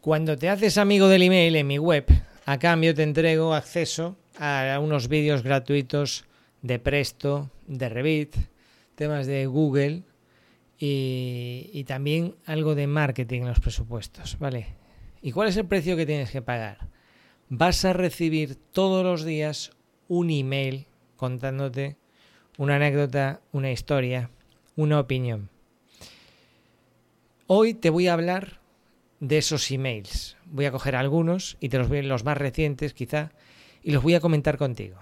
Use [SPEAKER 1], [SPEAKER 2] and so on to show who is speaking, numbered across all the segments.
[SPEAKER 1] Cuando te haces amigo del email en mi web, a cambio te entrego acceso a unos vídeos gratuitos de Presto, de Revit, temas de Google y, y, también algo de marketing en los presupuestos, ¿vale? ¿Y cuál es el precio que tienes que pagar? Vas a recibir todos los días un email contándote una anécdota, una historia, una opinión. Hoy te voy a hablar de esos emails. Voy a coger algunos y te los voy los más recientes quizá y los voy a comentar contigo.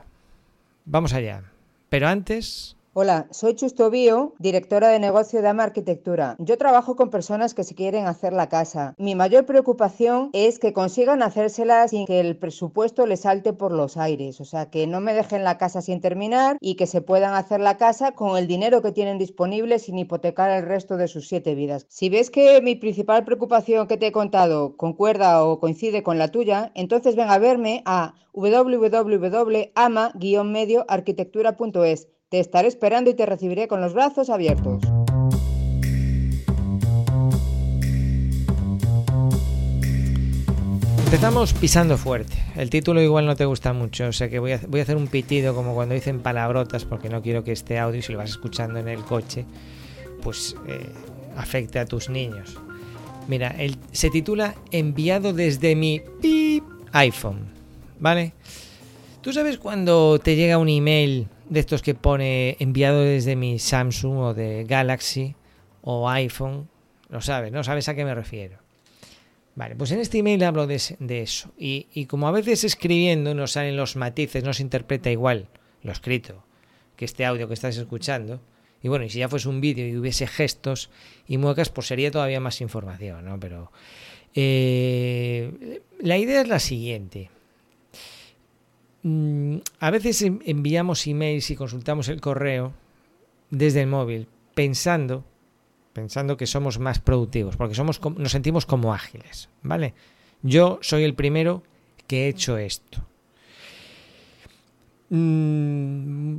[SPEAKER 1] Vamos allá. Pero antes,
[SPEAKER 2] Hola, soy Chusto Bio, directora de negocio de AMA Arquitectura. Yo trabajo con personas que se quieren hacer la casa. Mi mayor preocupación es que consigan hacérsela sin que el presupuesto les salte por los aires, o sea, que no me dejen la casa sin terminar y que se puedan hacer la casa con el dinero que tienen disponible sin hipotecar el resto de sus siete vidas. Si ves que mi principal preocupación que te he contado concuerda o coincide con la tuya, entonces ven a verme a www.ama-medioarquitectura.es te estaré esperando y te recibiré con los brazos abiertos.
[SPEAKER 1] Empezamos pisando fuerte. El título igual no te gusta mucho, o sea que voy a, hacer un pitido como cuando dicen palabrotas porque no quiero que este audio, si lo vas escuchando en el coche, pues eh, afecte a tus niños. Mira, se titula Enviado desde mi iPhone, ¿vale? ¿Tú sabes cuando te llega un email de estos que pone enviado desde mi Samsung o de Galaxy o iPhone. Lo sabes, ¿no? ¿Sabes a qué me refiero? Vale, pues en este email hablo de, eso. Y, y, como a veces escribiendo no salen los matices, no se interpreta igual lo escrito que este audio que estás escuchando. Y bueno, y si ya fuese un vídeo y hubiese gestos y muecas, pues sería todavía más información, ¿no? Pero eh, la idea es la siguiente. Mm, a veces enviamos emails y consultamos el correo desde el móvil pensando pensando que somos más productivos, porque somos nos sentimos como ágiles, ¿vale? Yo soy el primero que he hecho esto. Mm,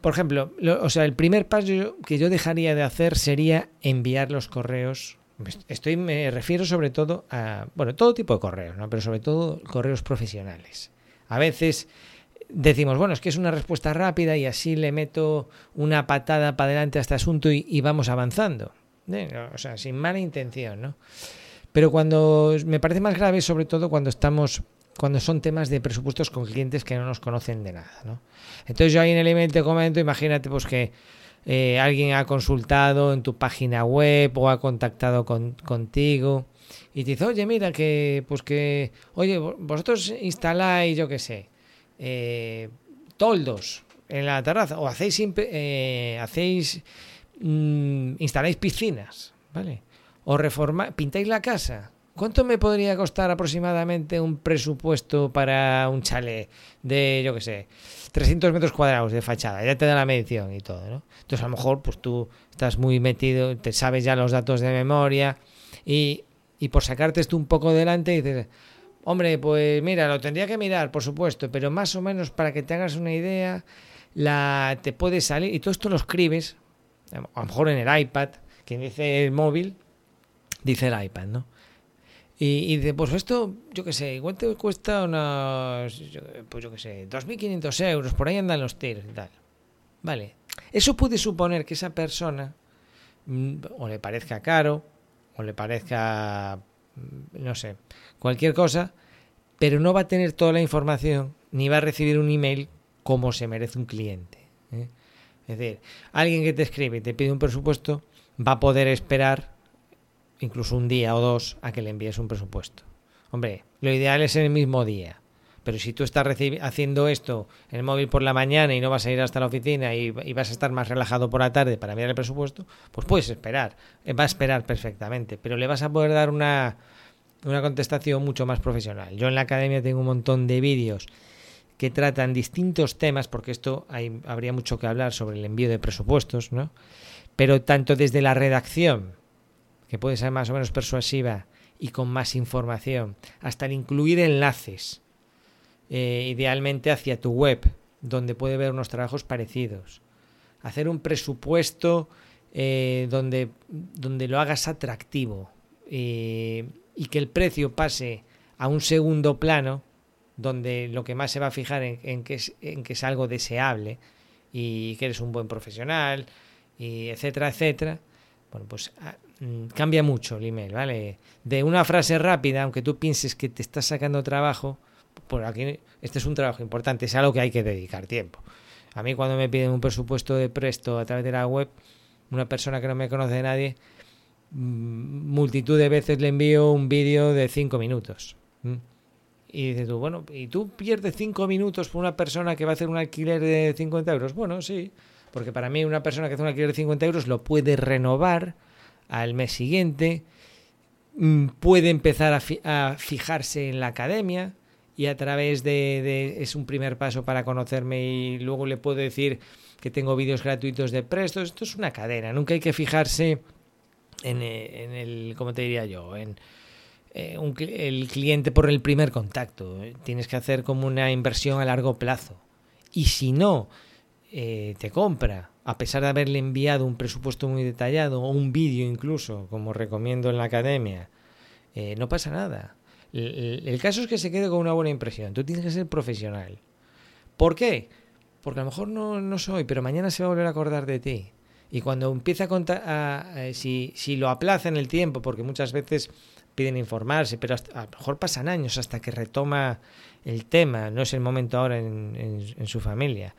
[SPEAKER 1] por ejemplo, lo, o sea, el primer paso que yo dejaría de hacer sería enviar los correos. Estoy me refiero sobre todo a, bueno, todo tipo de correos, ¿no? Pero sobre todo correos profesionales. A veces decimos, bueno, es que es una respuesta rápida y así le meto una patada para adelante a este asunto y, vamos avanzando. ¿Eh? O sea, sin mala intención, ¿no? Pero cuando me parece más grave, sobre todo cuando estamos cuando son temas de presupuestos con clientes que no nos conocen de nada, ¿no? Entonces yo ahí en el email te comento, imagínate pues que eh, alguien ha consultado en tu página web o ha contactado con, contigo y te dice, oye, mira, que, pues que, oye, vosotros instaláis, yo qué sé, eh, toldos en la terraza o hacéis, eh, hacéis, mmm, instaláis piscinas, ¿vale? O reformáis, pintáis la casa. ¿Cuánto me podría costar aproximadamente un presupuesto para un chalet de, yo qué sé, 300 metros cuadrados de fachada? Ya te da la medición y todo, ¿no? Entonces a lo mejor pues tú estás muy metido, te sabes ya los datos de memoria y y por sacarte esto un poco delante dices, hombre, pues mira, lo tendría que mirar, por supuesto, pero más o menos para que te hagas una idea, la te puede salir, y todo esto lo escribes, a lo mejor en el iPad, quien dice el móvil, dice el iPad, ¿no? Y, y dice, pues esto, yo qué sé, igual te cuesta unos, pues yo qué sé, 2.500 euros, por ahí andan los tiros y tal. Vale. Eso puede suponer que esa persona mm, o le parezca caro, o le parezca, no sé, cualquier cosa, pero no va a tener toda la información ni va a recibir un email como se merece un cliente. ¿eh? Es decir, alguien que te escribe y te pide un presupuesto va a poder esperar incluso un día o dos a que le envíes un presupuesto. Hombre, lo ideal es en el mismo día. Pero si tú estás haciendo esto en el móvil por la mañana y no vas a ir hasta la oficina y, vas a estar más relajado por la tarde para mirar el presupuesto, pues puedes esperar. Eh, va a esperar perfectamente, pero le vas a poder dar una, una contestación mucho más profesional. Yo en la academia tengo un montón de vídeos que tratan distintos temas, porque esto hay, habría mucho que hablar sobre el envío de presupuestos, ¿no? Pero tanto desde la redacción, que puede ser más o menos persuasiva y con más información, hasta el incluir enlaces eh, idealmente hacia tu web, donde puede ver unos trabajos parecidos. Hacer un presupuesto eh, donde, donde lo hagas atractivo. Eh, y que el precio pase a un segundo plano, donde lo que más se va a fijar en, que, es, en que es algo deseable y que eres un buen profesional, y etcétera, etcétera, bueno, pues ah, mm, cambia mucho el email, ¿vale? De una frase rápida, aunque tú pienses que te estás sacando trabajo, por aquí este es un trabajo importante, es algo que hay que dedicar tiempo. A mí cuando me piden un presupuesto de presto a través de la web, una persona que no me conoce de nadie, mm, multitud de veces le envío un vídeo de cinco minutos. Y dices tú, bueno, ¿y tú pierdes cinco minutos por una persona que va a hacer un alquiler de 50 euros? Bueno, sí, porque para mí una persona que hace un alquiler de 50 euros lo puede renovar al mes siguiente, mm, puede empezar a, fijarse en la academia y a través de, es un primer paso para conocerme y luego le puedo decir que tengo vídeos gratuitos de prestos. Esto es una cadena, nunca hay que fijarse en, eh, en el, ¿cómo te diría yo? En, eh, el cliente por el primer contacto. Tienes que hacer como una inversión a largo plazo. Y si no eh, te compra, a pesar de haberle enviado un presupuesto muy detallado o un vídeo incluso, como recomiendo en la academia, eh, no pasa nada. El, caso es que se quede con una buena impresión. Tú tienes que ser profesional. ¿Por qué? Porque a lo mejor no, no soy, pero mañana se va a volver a acordar de ti. Y cuando empieza a contar, si, si lo aplaza en el tiempo, porque muchas veces piden informarse, pero a lo mejor pasan años hasta que retoma el tema, no es el momento ahora en, su familia.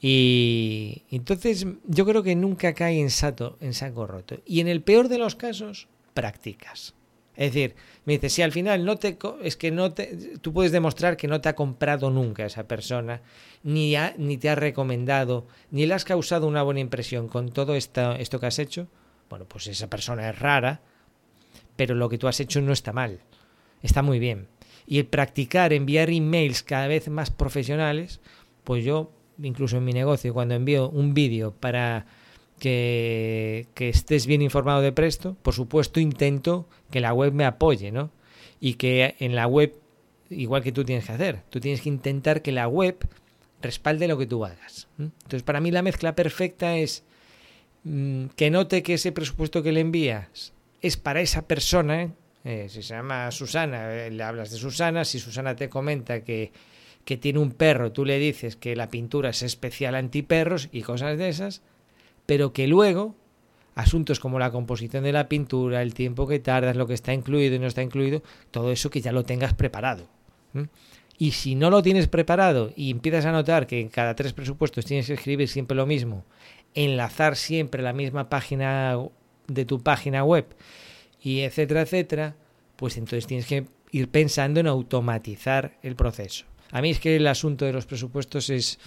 [SPEAKER 1] Y entonces yo creo que nunca cae en, sato, en saco roto. Y en el peor de los casos, practicas. Es decir, me dice, si al final no te es que no te tú puedes demostrar que no te ha comprado nunca esa persona, ni ni te ha recomendado, ni le has causado una buena impresión con todo esto, esto que has hecho, bueno, pues esa persona es rara, pero lo que tú has hecho no está mal, está muy bien. Y el practicar, enviar emails cada vez más profesionales, pues yo, incluso en mi negocio, cuando envío un vídeo para que, estés bien informado de Presto, por supuesto intento que la web me apoye, ¿no? Y que en la web, igual que tú tienes que hacer, tú tienes que intentar que la web respalde lo que tú hagas. Entonces, para mí la mezcla perfecta es mm, que note que ese presupuesto que le envías es para esa persona, eh, si se llama Susana, eh, le hablas de Susana, si Susana te comenta que, que tiene un perro, tú le dices que la pintura es especial antiperros y cosas de esas, pero que luego asuntos como la composición de la pintura, el tiempo que tardas, lo que está incluido y no está incluido, todo eso que ya lo tengas preparado. Y si no lo tienes preparado y empiezas a notar que en cada tres presupuestos tienes que escribir siempre lo mismo, enlazar siempre la misma página de tu página web y etcétera, etcétera, pues entonces tienes que ir pensando en automatizar el proceso. A mí es que el asunto de los presupuestos es,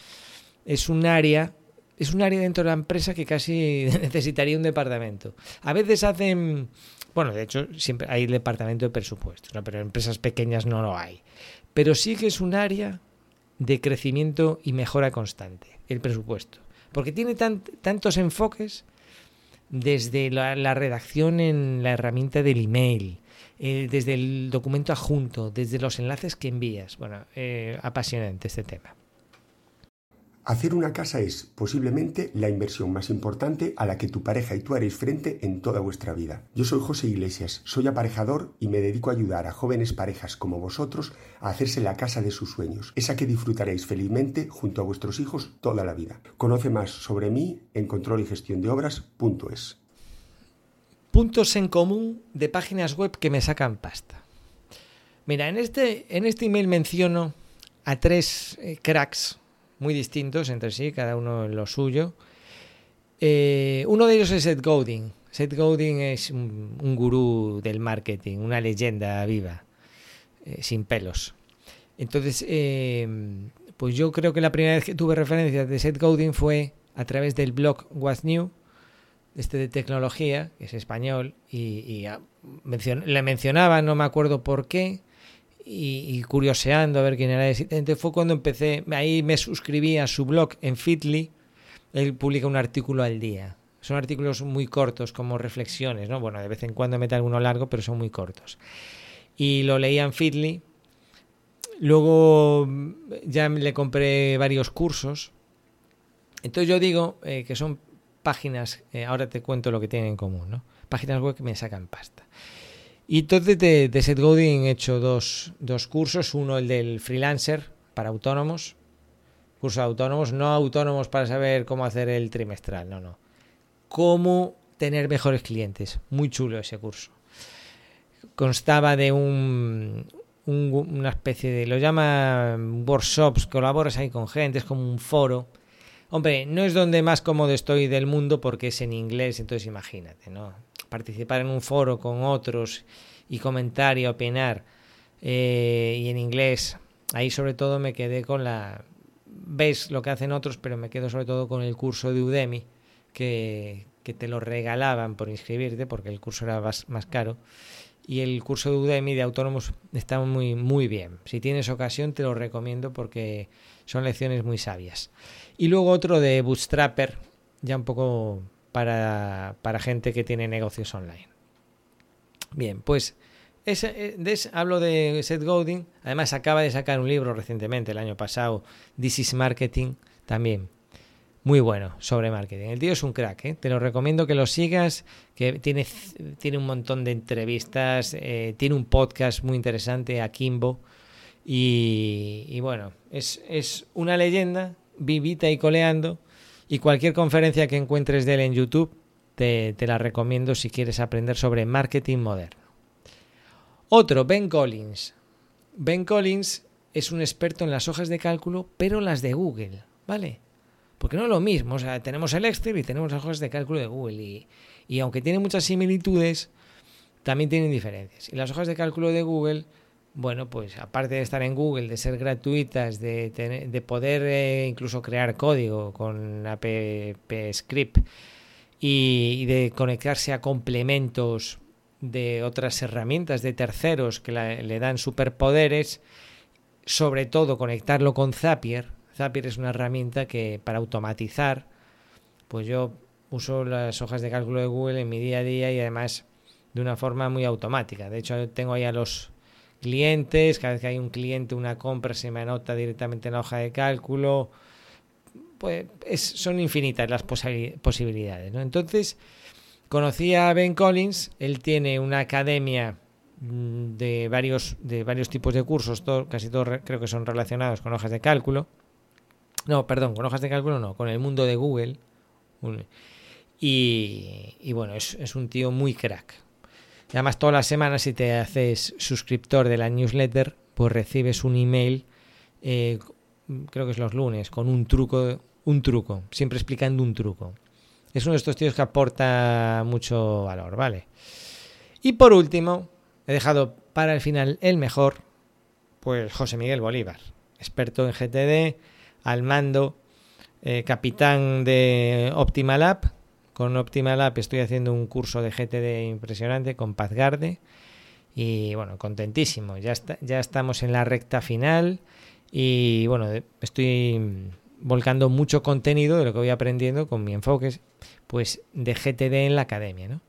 [SPEAKER 1] es un área es un área dentro de la empresa que casi necesitaría un departamento. A veces hacen, bueno, de hecho siempre hay el departamento de presupuestos, ¿no? pero en empresas pequeñas no lo hay. Pero sí que es un área de crecimiento y mejora constante, el presupuesto. Porque tiene tantos enfoques desde la, redacción en la herramienta del email, eh, desde el documento adjunto, desde los enlaces que envías. Bueno, eh, apasionante este tema.
[SPEAKER 3] Hacer una casa es posiblemente la inversión más importante a la que tu pareja y tú haréis frente en toda vuestra vida. Yo soy José Iglesias, soy aparejador y me dedico a ayudar a jóvenes parejas como vosotros a hacerse la casa de sus sueños, esa que disfrutaréis felizmente junto a vuestros hijos toda la vida. Conoce más sobre mí en control y gestión de obras.es.
[SPEAKER 1] Puntos en común de páginas web que me sacan pasta. Mira, en este, en este email menciono a tres eh, cracks muy distintos entre sí, cada uno en lo suyo. Eh, uno de ellos es Seth Godin. Seth Godin es un, gurú del marketing, una leyenda viva, eh, sin pelos. Entonces, eh, pues yo creo que la primera vez que tuve referencia de Seth Godin fue a través del blog What's New, este de tecnología, que es español, y, le mencionaba, no me acuerdo por qué, y, curioseando a ver quién era. Entonces fue cuando empecé, ahí me suscribí a su blog en Fitly, él publica un artículo al día. Son artículos muy cortos, como reflexiones, ¿no? Bueno, de vez en cuando mete alguno largo, pero son muy cortos. Y lo leía en Fitly. Luego ya le compré varios cursos. Entonces yo digo eh, que son páginas, eh, ahora te cuento lo que tienen en común, ¿no? Páginas web que me sacan pasta. Y entonces de, de Seth Godin he hecho dos, dos cursos, uno el del freelancer para autónomos, curso de autónomos, no autónomos para saber cómo hacer el trimestral, no, no. Cómo tener mejores clientes. Muy chulo ese curso. Constaba de un, un- una especie de, lo llaman workshops, colaboras ahí con gente, es como un foro. Hombre, no es donde más cómodo estoy del mundo porque es en inglés, entonces imagínate, ¿no? Participar en un foro con otros y comentar y opinar eh, y en inglés, ahí sobre todo me quedé con la... Ves lo que hacen otros, pero me quedo sobre todo con el curso de Udemy, que, que te lo regalaban por inscribirte, porque el curso era más, más caro. Y el curso de Udemy de autónomos está muy, muy bien. Si tienes ocasión, te lo recomiendo porque son lecciones muy sabias. Y luego otro de Bootstrapper, ya un poco para, para gente que tiene negocios online. Bien, pues eh, hablo de Seth Godin. Además, acaba de sacar un libro recientemente, el año pasado, This is Marketing, también. Muy bueno sobre marketing. El tío es un crack, ¿eh? te lo recomiendo que lo sigas, que tiene, tiene un montón de entrevistas, eh, tiene un podcast muy interesante, Akimbo, y, y bueno, es, es una leyenda, vivita y coleando, y cualquier conferencia que encuentres de él en YouTube, te, la recomiendo si quieres aprender sobre marketing moderno. Otro, Ben Collins. Ben Collins es un experto en las hojas de cálculo, pero las de Google, ¿vale? Porque no es lo mismo, o sea, tenemos el Excel y tenemos las hojas de cálculo de Google y, y aunque tiene muchas similitudes, también tienen diferencias. Y las hojas de cálculo de Google, bueno, pues aparte de estar en Google, de ser gratuitas, de, tener- de poder eh, incluso crear código con AppScript y, y de conectarse a complementos de otras herramientas de terceros que le dan superpoderes, sobre todo conectarlo con Zapier. Zapier es una herramienta que para automatizar, pues yo uso las hojas de cálculo de Google en mi día a día y además de una forma muy automática. De hecho, tengo ahí a los clientes, cada vez que hay un cliente, una compra, se me anota directamente en la hoja de cálculo. Pues es- son infinitas las posi- posibilidades. ¿no? Entonces, conocí a Ben Collins, él tiene una academia mm, de varios, de varios tipos de cursos, todo- casi todos re- creo que son relacionados con hojas de cálculo. No, perdón, con hojas de cálculo no, con el mundo de Google. Y, bueno, es un tío muy crack. Y además, todas las semanas, si te haces suscriptor de la newsletter, pues recibes un email, eh, creo que es los lunes, con un truco, un truco, siempre explicando un truco. Es uno de estos tíos que aporta mucho valor, ¿vale? Y por último, he dejado para el final el mejor, pues José Miguel Bolívar, experto en GTD, al mando, eh, capitán de Optimal App. Con Optimal App estoy haciendo un curso de GTD impresionante con Pazgarde. Y bueno, contentísimo. Ya, está, ya estamos en la recta final. Y bueno, estoy volcando mucho contenido de lo que voy aprendiendo con mi enfoque, pues de GTD en la academia, ¿no?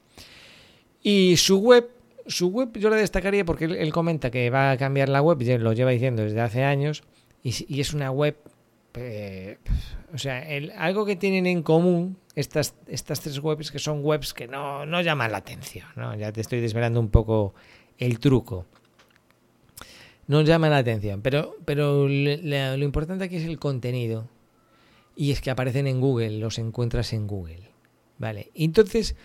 [SPEAKER 1] Y su web, su web yo la destacaría porque él, comenta que va a cambiar la web, lo lleva diciendo desde hace años, y, es una web, eh, o sea, algo que tienen en común estas, estas tres webs que son webs que no, no llaman la atención, ¿no? Ya te estoy desvelando un poco el truco. No llaman la atención, pero, pero le- lo importante aquí es el contenido. Y es que aparecen en Google, los encuentras en Google. Vale. Entonces,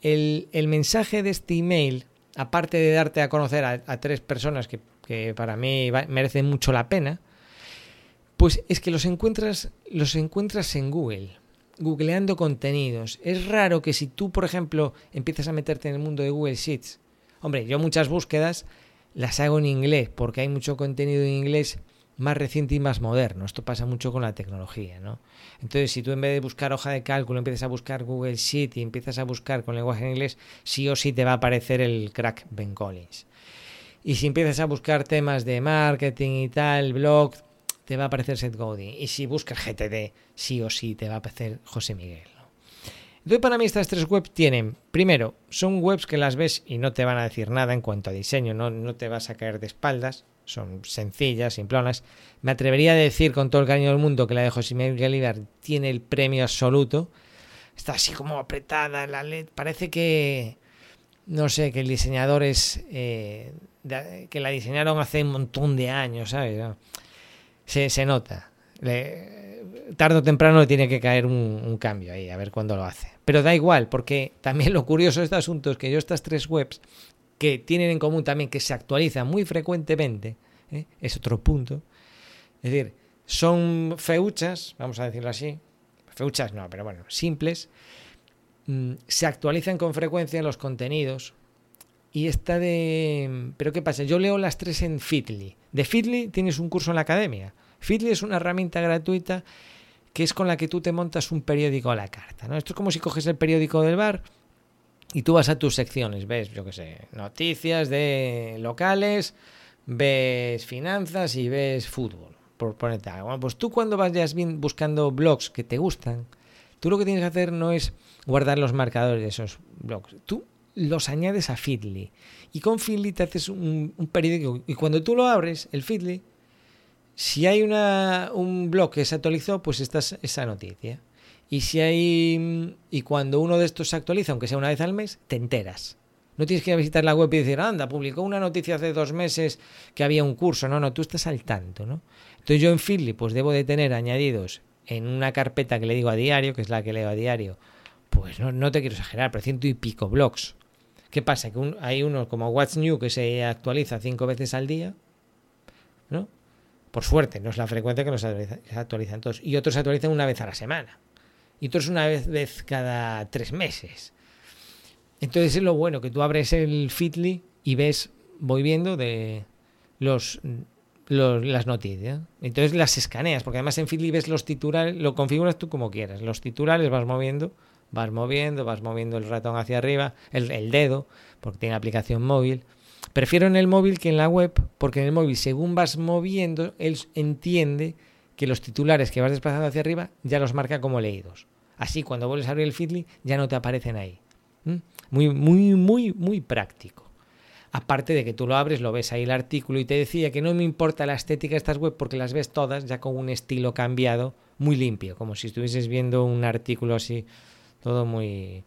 [SPEAKER 1] el, el mensaje de este email, aparte de darte a conocer a, tres personas que, que para mí merecen mucho la pena, pues es que los encuentras, los encuentras en Google, googleando contenidos. Es raro que si tú, por ejemplo, empiezas a meterte en el mundo de Google Sheets, hombre, yo muchas búsquedas las hago en inglés, porque hay mucho contenido en inglés más reciente y más moderno. Esto pasa mucho con la tecnología, ¿no? Entonces, si tú en vez de buscar hoja de cálculo empiezas a buscar Google Sheet y empiezas a buscar con lenguaje en inglés, sí o sí te va a aparecer el crack Ben Collins. Y si empiezas a buscar temas de marketing y tal, blog, te va a aparecer Seth Godin. Y si buscas GTD, sí o sí te va a aparecer José Miguel. ¿no? Para mí estas tres webs tienen, primero, son webs que las ves y no te van a decir nada en cuanto a diseño, no, no te vas a caer de espaldas, son sencillas, simplonas. Me atrevería a decir con todo el cariño del mundo que la de José Miguel Galibar tiene el premio absoluto. Está así como apretada la LED, parece que no sé, que el diseñador es, eh, que la diseñaron hace un montón de años, ¿sabes? Se, se nota. tarde o temprano tiene que caer un, cambio ahí, a ver cuándo lo hace. Pero da igual, porque también lo curioso de este asunto es que yo estas tres webs, que tienen en común también que se actualizan muy frecuentemente, ¿eh? es otro punto. Es decir, son feuchas, vamos a decirlo así, feuchas no, pero bueno, simples, mm, se actualizan con frecuencia los contenidos. Y esta de... Pero ¿qué pasa? Yo leo las tres en Fitly. De Fitly tienes un curso en la academia. Fitly es una herramienta gratuita que es con la que tú te montas un periódico a la carta. ¿no? Esto es como si coges el periódico del bar y tú vas a tus secciones, ves, yo qué sé, noticias de locales, ves finanzas y ves fútbol, por ponerte algo. Pues tú cuando vayas buscando blogs que te gustan, tú lo que tienes que hacer no es guardar los marcadores de esos blogs. Tú los añades a Feedly. Y con Feedly te haces un, periódico. Y cuando tú lo abres, el Feedly, si hay una, un blog que se actualizó, pues esta es esa noticia. Y si hay. Y cuando uno de estos se actualiza, aunque sea una vez al mes, te enteras. No tienes que ir a visitar la web y decir, anda, publicó una noticia hace dos meses que había un curso. No, no, tú estás al tanto, ¿no? Entonces yo en Feedly, pues debo de tener añadidos en una carpeta que le digo a diario, que es la que leo a diario, pues no, no te quiero exagerar, pero ciento y pico blogs. ¿Qué pasa? Que hay uno como What's New que se actualiza cinco veces al día, ¿no? Por suerte, no es la frecuencia que nos actualizan todos. Y otros se actualizan una vez a la semana. Y otros una vez, vez cada tres meses. Entonces es lo bueno, que tú abres el Fitly y ves, voy viendo de los, las noticias. Entonces las escaneas, porque además en Fitly ves los titulares, lo configuras tú como quieras. Los titulares vas moviendo vas moviendo, vas moviendo el ratón hacia arriba, el, dedo, porque tiene aplicación móvil. Prefiero en el móvil que en la web, porque en el móvil, según vas moviendo, él entiende que los titulares que vas desplazando hacia arriba ya los marca como leídos. Así, cuando vuelves a abrir el Feedly, ya no te aparecen ahí. Muy, muy, muy, muy práctico. Aparte de que tú lo abres, lo ves ahí el artículo y te decía que no me importa la estética de estas web porque las ves todas ya con un estilo cambiado, muy limpio, como si estuvieses viendo un artículo así todo muy,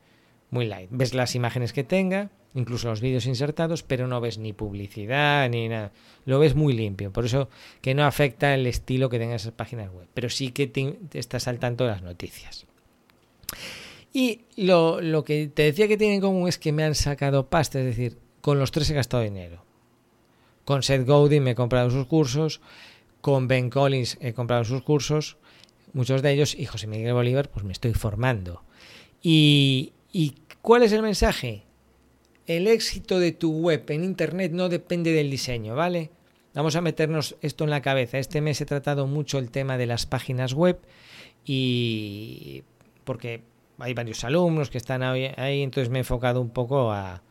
[SPEAKER 1] muy light. Ves las imágenes que tenga, incluso los vídeos insertados, pero no ves ni publicidad ni nada. Lo ves muy limpio. Por eso que no afecta el estilo que tenga esas páginas web. Pero sí que te, estás al tanto de las noticias. Y lo, lo, que te decía que tiene en común es que me han sacado pasta, es decir, con los tres he gastado dinero. Con Seth Godin me he comprado sus cursos, con Ben Collins he comprado sus cursos, muchos de ellos, y José Miguel Bolívar, pues me estoy formando. ¿Y, cuál es el mensaje? El éxito de tu web en Internet no depende del diseño, ¿vale? Vamos a meternos esto en la cabeza. Este mes he tratado mucho el tema de las páginas web y porque hay varios alumnos que están ahí, entonces me he enfocado un poco a...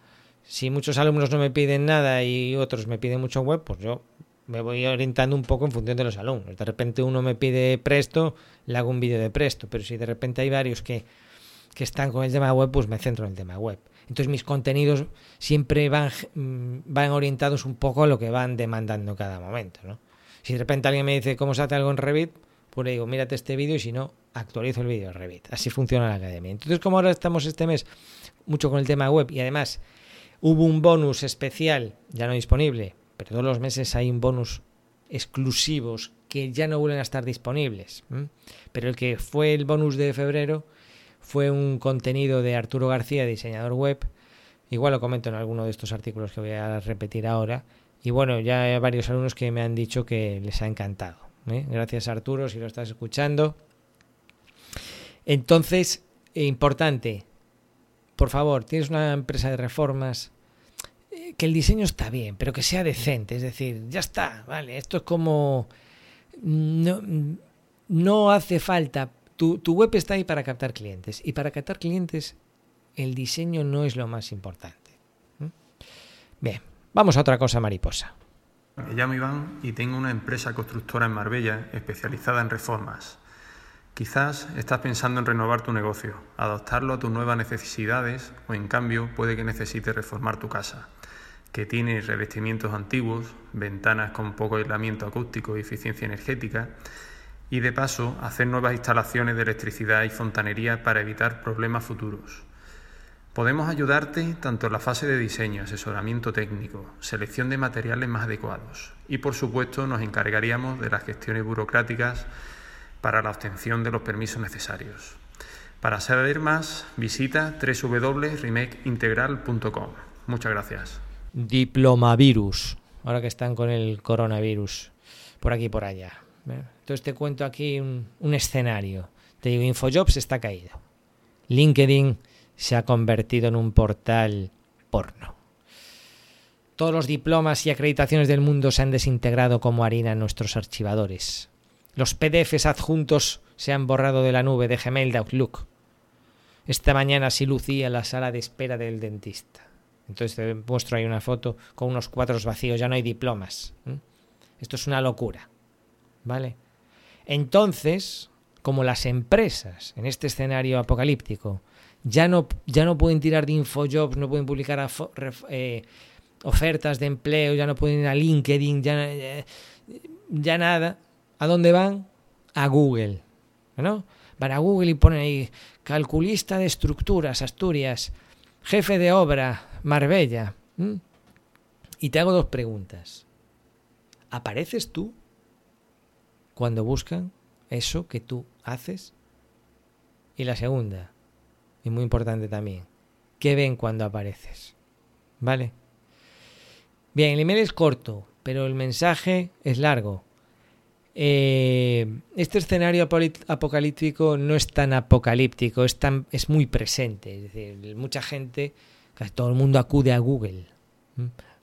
[SPEAKER 1] Si muchos alumnos no me piden nada y otros me piden mucho web, pues yo me voy orientando un poco en función de los alumnos. De repente uno me pide Presto, le hago un vídeo de Presto, pero si de repente hay varios que que están con el tema web, pues me centro en el tema web. Entonces mis contenidos siempre van, mm, van orientados un poco a lo que van demandando en cada momento. ¿no? Si de repente alguien me dice cómo se hace algo en Revit, pues le digo, mírate este vídeo y si no, actualizo el vídeo en Revit. Así funciona la academia. Entonces, como ahora estamos este mes mucho con el tema web y además hubo un bonus especial, ya no disponible, pero todos los meses hay un bonus exclusivos que ya no vuelven a estar disponibles. Pero el que fue el bonus de febrero fue un contenido de Arturo García, diseñador web. Igual lo comento en alguno de estos artículos que voy a repetir ahora. Y bueno, ya hay varios alumnos que me han dicho que les ha encantado. ¿eh? Gracias Arturo, si lo estás escuchando. Entonces, importante, por favor, tienes una empresa de reformas, eh, que el diseño está bien, pero que sea decente. Es decir, ya está, vale, esto es como... No, no hace falta tu, web está ahí para captar clientes y para captar clientes el diseño no es lo más importante. Bien, vamos a otra cosa mariposa.
[SPEAKER 4] Me llamo Iván y tengo una empresa constructora en Marbella especializada en reformas. Quizás estás pensando en renovar tu negocio, adaptarlo a tus nuevas necesidades o en cambio puede que necesites reformar tu casa, que tiene revestimientos antiguos, ventanas con poco aislamiento acústico y eficiencia energética y de paso hacer nuevas instalaciones de electricidad y fontanería para evitar problemas futuros. Podemos ayudarte tanto en la fase de diseño, asesoramiento técnico, selección de materiales más adecuados y por supuesto nos encargaríamos de las gestiones burocráticas para la obtención de los permisos necesarios. Para saber más, visita www.remakeintegral.com. Muchas gracias.
[SPEAKER 1] Diplomavirus, ahora que están con el coronavirus, por aquí y por allá. Entonces te cuento aquí un, escenario. Te digo, Infojobs está caído. LinkedIn se ha convertido en un portal porno. Todos los diplomas y acreditaciones del mundo se han desintegrado como harina en nuestros archivadores. Los PDFs adjuntos se han borrado de la nube de Gmail de Outlook. Esta mañana sí lucía la sala de espera del dentista. Entonces te muestro ahí una foto con unos cuadros vacíos, ya no hay diplomas. Esto es una locura. ¿Vale? Entonces, como las empresas en este escenario apocalíptico ya no, ya no pueden tirar de infojobs, no pueden publicar eh, ofertas de empleo, ya no pueden ir a LinkedIn, ya, eh, ya nada. ¿A dónde van? A Google. ¿no? Van a Google y ponen ahí calculista de estructuras, Asturias, jefe de obra, Marbella. Y te hago dos preguntas. ¿Apareces tú cuando buscan eso que tú haces? Y la segunda, y muy importante también, ¿qué ven cuando apareces? ¿Vale? Bien, el email es corto, pero el mensaje es largo. Eh, este escenario apocalíptico no es tan apocalíptico, es, tan, es muy presente. Es decir, mucha gente, casi todo el mundo acude a Google.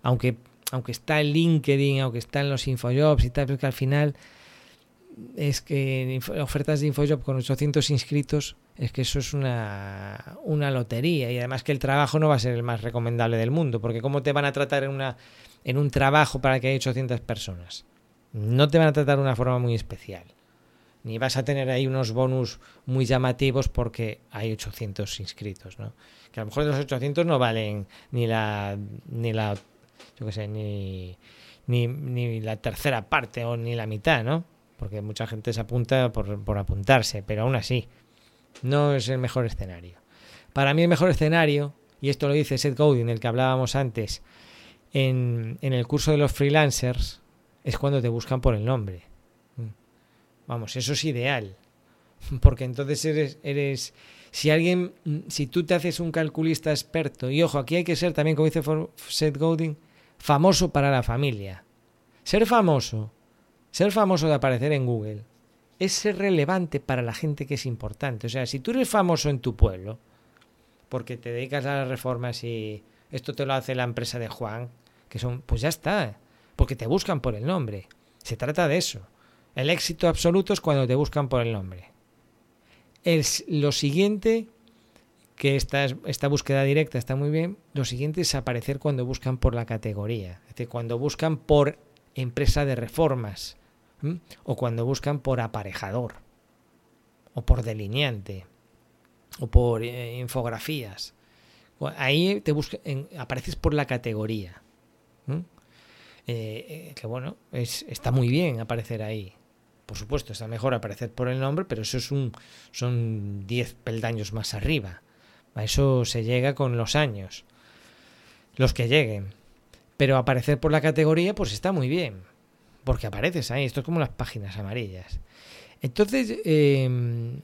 [SPEAKER 1] Aunque, aunque está en LinkedIn, aunque está en los Infojobs y tal, pero que al final es que ofertas de Infojob con 800 inscritos es que eso es una, una lotería y además que el trabajo no va a ser el más recomendable del mundo, porque ¿cómo te van a tratar en, una, en un trabajo para que haya 800 personas? No te van a tratar de una forma muy especial. Ni vas a tener ahí unos bonus muy llamativos porque hay 800 inscritos, ¿no? Que a lo mejor de los 800 no valen ni la, ni la, yo qué sé, ni, ni, ni la tercera parte o ni la mitad, ¿no? Porque mucha gente se apunta por, por apuntarse, pero aún así, no es el mejor escenario. Para mí el mejor escenario, y esto lo dice Seth Godin, el que hablábamos antes, en, en el curso de los freelancers, es cuando te buscan por el nombre. Mm. Vamos, eso es ideal. Porque entonces eres, eres, si alguien, si tú te haces un calculista experto, y ojo, aquí hay que ser también, como dice Seth Godin, famoso para la familia. Ser famoso, ser famoso de aparecer en Google, es ser relevante para la gente que es importante. O sea, si tú eres famoso en tu pueblo, porque te dedicas a las reformas y esto te lo hace la empresa de Juan, que son, pues ya está, porque te buscan por el nombre. Se trata de eso. El éxito absoluto es cuando te buscan por el nombre. Es lo siguiente, que esta, esta búsqueda directa está muy bien, lo siguiente es aparecer cuando buscan por la categoría, es decir, cuando buscan por empresa de reformas o cuando buscan por aparejador, o por delineante, o por eh, infografías. Ahí te apareces por la categoría. Eh, eh, que bueno, es, está muy bien aparecer ahí. Por supuesto, está mejor aparecer por el nombre, pero eso es un, son 10 peldaños más arriba. A eso se llega con los años. Los que lleguen. Pero aparecer por la categoría, pues está muy bien porque apareces ahí. Esto es como las páginas amarillas. Entonces, em,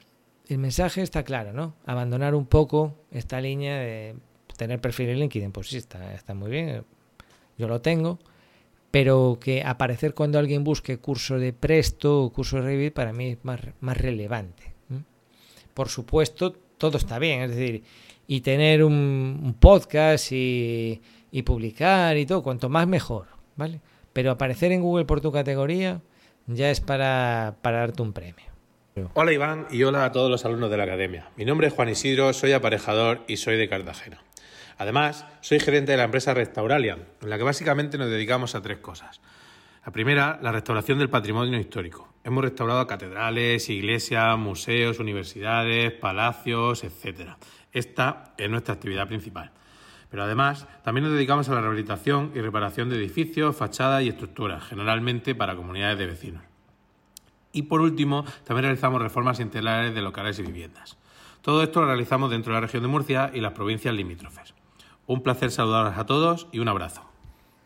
[SPEAKER 1] el mensaje está claro, ¿no? Abandonar un poco esta línea de tener perfil en LinkedIn. Pues sí, está, está muy bien. Yo lo tengo. Pero que aparecer cuando alguien busque curso de Presto o curso de Revit para mí es más, más relevante. Por supuesto, todo está bien. Es decir, y tener un, podcast y, y publicar y todo, cuanto más mejor. ¿Vale? Pero aparecer en Google por tu categoría ya es para, darte un premio.
[SPEAKER 5] Hola Iván y hola a todos los alumnos de la academia. Mi nombre es Juan Isidro, soy aparejador y soy de Cartagena. Además, soy gerente de la empresa Restauralia, en la que básicamente nos dedicamos a tres cosas. La primera, la restauración del patrimonio histórico. Hemos restaurado catedrales, iglesias, museos, universidades, palacios, etc. Esta es nuestra actividad principal. Pero además, también nos dedicamos a la rehabilitación y reparación de edificios, fachadas y estructuras, generalmente para comunidades de vecinos. Y por último, también realizamos reformas integrales de locales y viviendas. Todo esto lo realizamos dentro de la región de Murcia y las provincias limítrofes. Un placer saludarles a todos y un abrazo.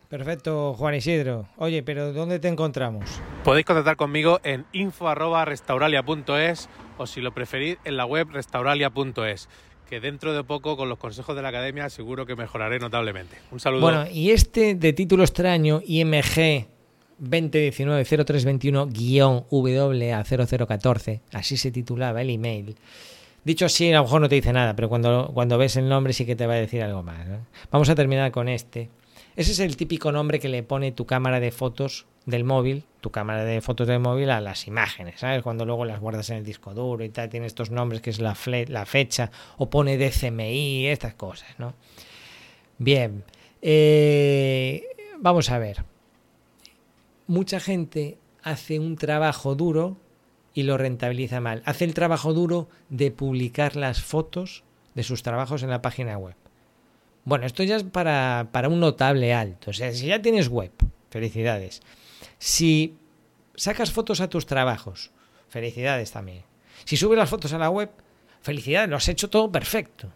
[SPEAKER 1] Perfecto, Juan Isidro. Oye, pero ¿dónde te encontramos?
[SPEAKER 5] Podéis contactar conmigo en info.restauralia.es o si lo preferís en la web restauralia.es que dentro de poco con los consejos de la academia seguro que mejoraré notablemente. Un saludo.
[SPEAKER 1] Bueno, y este de título extraño, IMG 2019-0321-WA0014, así se titulaba el email. Dicho así, a lo mejor no te dice nada, pero cuando, cuando ves el nombre sí que te va a decir algo más. Vamos a terminar con este. Ese es el típico nombre que le pone tu cámara de fotos del móvil, tu cámara de fotos del móvil a las imágenes, ¿sabes? Cuando luego las guardas en el disco duro y tal, tiene estos nombres que es la, la fecha, o pone DCMI, estas cosas, ¿no? Bien, eh, vamos a ver. Mucha gente hace un trabajo duro y lo rentabiliza mal. Hace el trabajo duro de publicar las fotos de sus trabajos en la página web. Bueno, esto ya es para, para un notable alto. O sea, si ya tienes web, felicidades. Si sacas fotos a tus trabajos, felicidades también. Si subes las fotos a la web, felicidades, lo has hecho todo perfecto.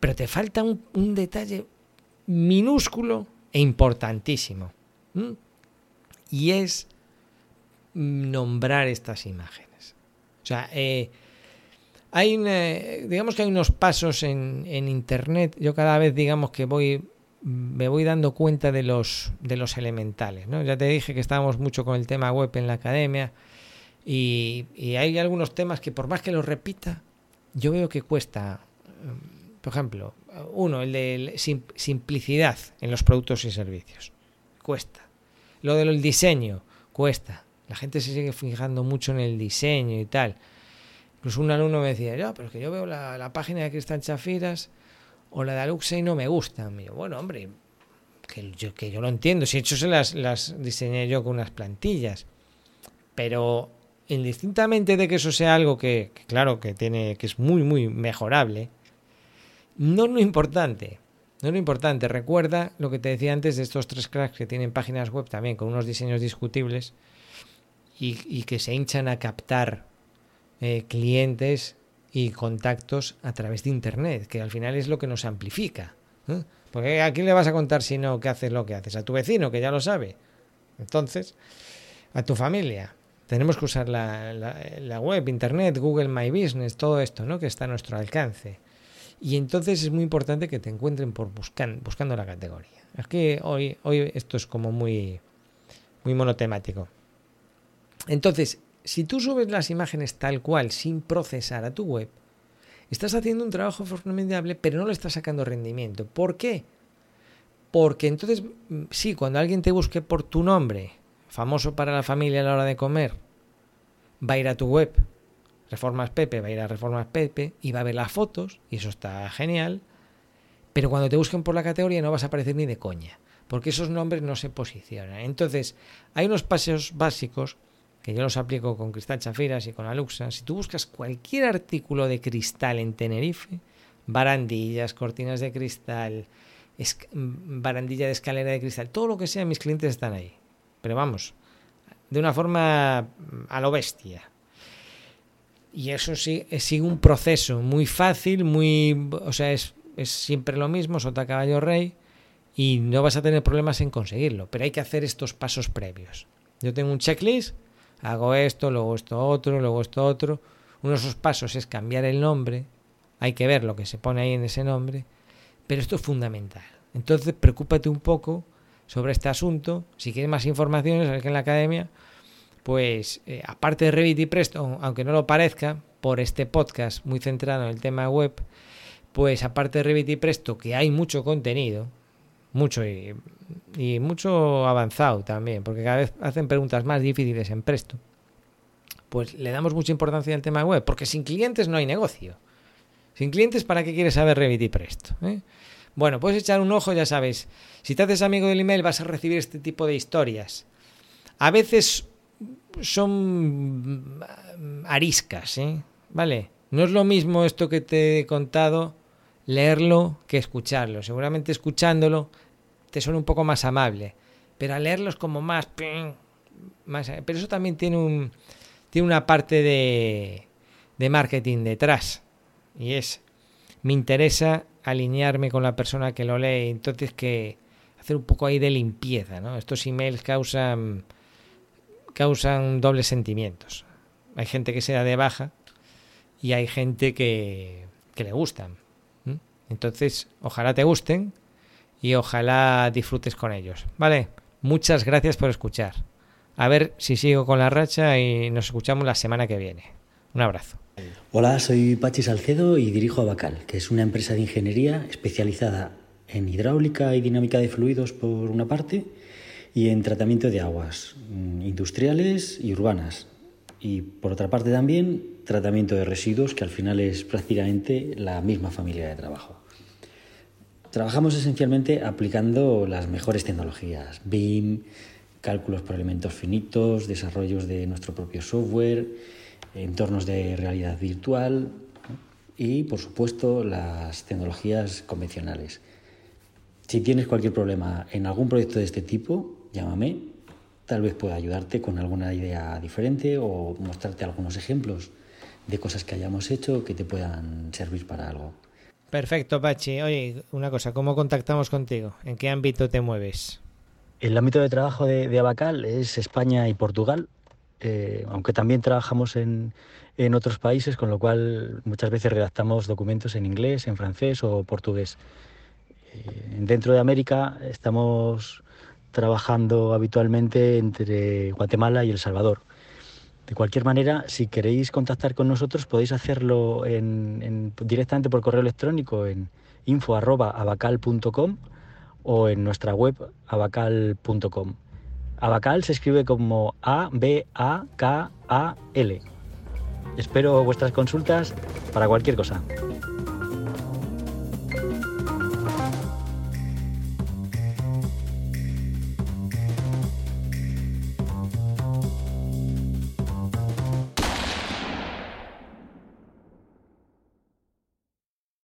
[SPEAKER 1] Pero te falta un, detalle minúsculo e importantísimo. Y es nombrar estas imágenes. O sea, eh, hay digamos que hay unos pasos en, en, internet. Yo cada vez digamos que voy me voy dando cuenta de los de los elementales. ¿no? Ya te dije que estábamos mucho con el tema web en la academia y, y hay algunos temas que por más que los repita, yo veo que cuesta. Por ejemplo, uno, el de simplicidad en los productos y servicios. Cuesta. Lo del diseño, cuesta. La gente se sigue fijando mucho en el diseño y tal. Incluso un alumno me decía, ya, pero es que yo veo la, la página de Cristal Chafiras o la de y no me gustan. Y yo, bueno, hombre, que yo, que yo lo entiendo. Si hecho se las, las diseñé yo con unas plantillas. Pero indistintamente de que eso sea algo que, claro, que tiene, que es muy, muy mejorable, no es lo importante. No es lo importante. Recuerda lo que te decía antes de estos tres cracks que tienen páginas web también con unos diseños discutibles y, y que se hinchan a captar eh, clientes y contactos a través de Internet, que al final es lo que nos amplifica. ¿eh? Porque ¿a quién le vas a contar si no que haces lo que haces? A tu vecino, que ya lo sabe. Entonces, a tu familia. Tenemos que usar la, la, web, Internet, Google My Business, todo esto, ¿no? Que está a nuestro alcance. Y entonces es muy importante que te encuentren por buscan, buscando la categoría. Es que hoy, hoy esto es como muy, muy monotemático. Entonces, si tú subes las imágenes tal cual, sin procesar a tu web, estás haciendo un trabajo formidable, pero no le estás sacando rendimiento. ¿Por qué? Porque entonces, mm, sí, cuando alguien te busque por tu nombre, famoso para la familia a la hora de comer, va a ir a tu web, Reformas Pepe, va a ir a Reformas Pepe y va a ver las fotos, y eso está genial, pero cuando te busquen por la categoría no vas a aparecer ni de coña, porque esos nombres no se posicionan. Entonces, hay unos pasos básicos que yo los aplico con Cristal Chafiras y con Aluxa, si tú buscas cualquier artículo de cristal en Tenerife, barandillas, cortinas de cristal, barandilla de escalera de cristal, todo lo que sea, mis clientes están ahí. Pero vamos, de una forma a lo bestia. Y eso sí, sigue un proceso muy fácil, muy. O sea, es, es siempre lo mismo, sota caballo rey, y no vas a tener problemas en conseguirlo. Pero hay que hacer estos pasos previos. Yo tengo un checklist hago esto, luego esto otro, luego esto otro. Uno de esos pasos es cambiar el nombre, hay que ver lo que se pone ahí en ese nombre, pero esto es fundamental. Entonces, preocúpate un poco sobre este asunto. Si quieres más informaciones, sabes que en la academia, pues eh, aparte de Revit y Presto, aunque no lo parezca, por este podcast muy centrado en el tema web, pues aparte de Revit y Presto, que hay mucho contenido, mucho y, y, mucho avanzado también, porque cada vez hacen preguntas más difíciles en Presto. Pues le damos mucha importancia al tema web, porque sin clientes no hay negocio. Sin clientes, ¿para qué quieres saber Revit y Presto? ¿Eh? Bueno, puedes echar un ojo, ya sabes. Si te haces amigo del email, vas a recibir este tipo de historias. A veces son ariscas, ¿eh? ¿Vale? No es lo mismo esto que te he contado leerlo que escucharlo. Seguramente escuchándolo te suena un poco más amable, pero al leerlo es como más, más pero eso también tiene un tiene una parte de, de marketing detrás. y es, me interesa alinearme con la persona que lo lee, entonces que hacer un poco ahí de limpieza, ¿no? Estos emails causan causan dobles sentimientos. Hay gente que se da de baja y hay gente que, que le gustan. Entonces, ojalá te gusten y ojalá disfrutes con ellos. Vale, muchas gracias por escuchar. A ver si sigo con la racha y nos escuchamos la semana que viene. Un abrazo.
[SPEAKER 6] Hola, soy Pachi Salcedo y dirijo Abacal, que es una empresa de ingeniería especializada en hidráulica y dinámica de fluidos por una parte y en tratamiento de aguas mm, industriales y urbanas. Y por otra parte también tratamiento de residuos, que al final es prácticamente la misma familia de trabajo. Trabajamos esencialmente aplicando las mejores tecnologías, BIM, cálculos por elementos finitos, desarrollos de nuestro propio software, entornos de realidad virtual y, por supuesto, las tecnologías convencionales. Si tienes cualquier problema en algún proyecto de este tipo, llámame. Tal vez pueda ayudarte con alguna idea diferente o mostrarte algunos ejemplos de cosas que hayamos hecho que te puedan servir para algo.
[SPEAKER 1] Perfecto, Pachi. Oye, una cosa, ¿cómo contactamos contigo? ¿En qué ámbito te mueves?
[SPEAKER 6] El ámbito de trabajo de, Abacal es España y Portugal, eh, aunque también trabajamos en, en, otros países, con lo cual muchas veces redactamos documentos en inglés, en francés o portugués. Eh, dentro de América estamos trabajando habitualmente entre Guatemala y El Salvador. De cualquier manera, si queréis contactar con nosotros, podéis hacerlo directamente por correo electrónico en info.abacal.com o en nuestra web abacal.com. Abacal se escribe como A-B-A-K-A-L. Espero vuestras consultas para cualquier cosa.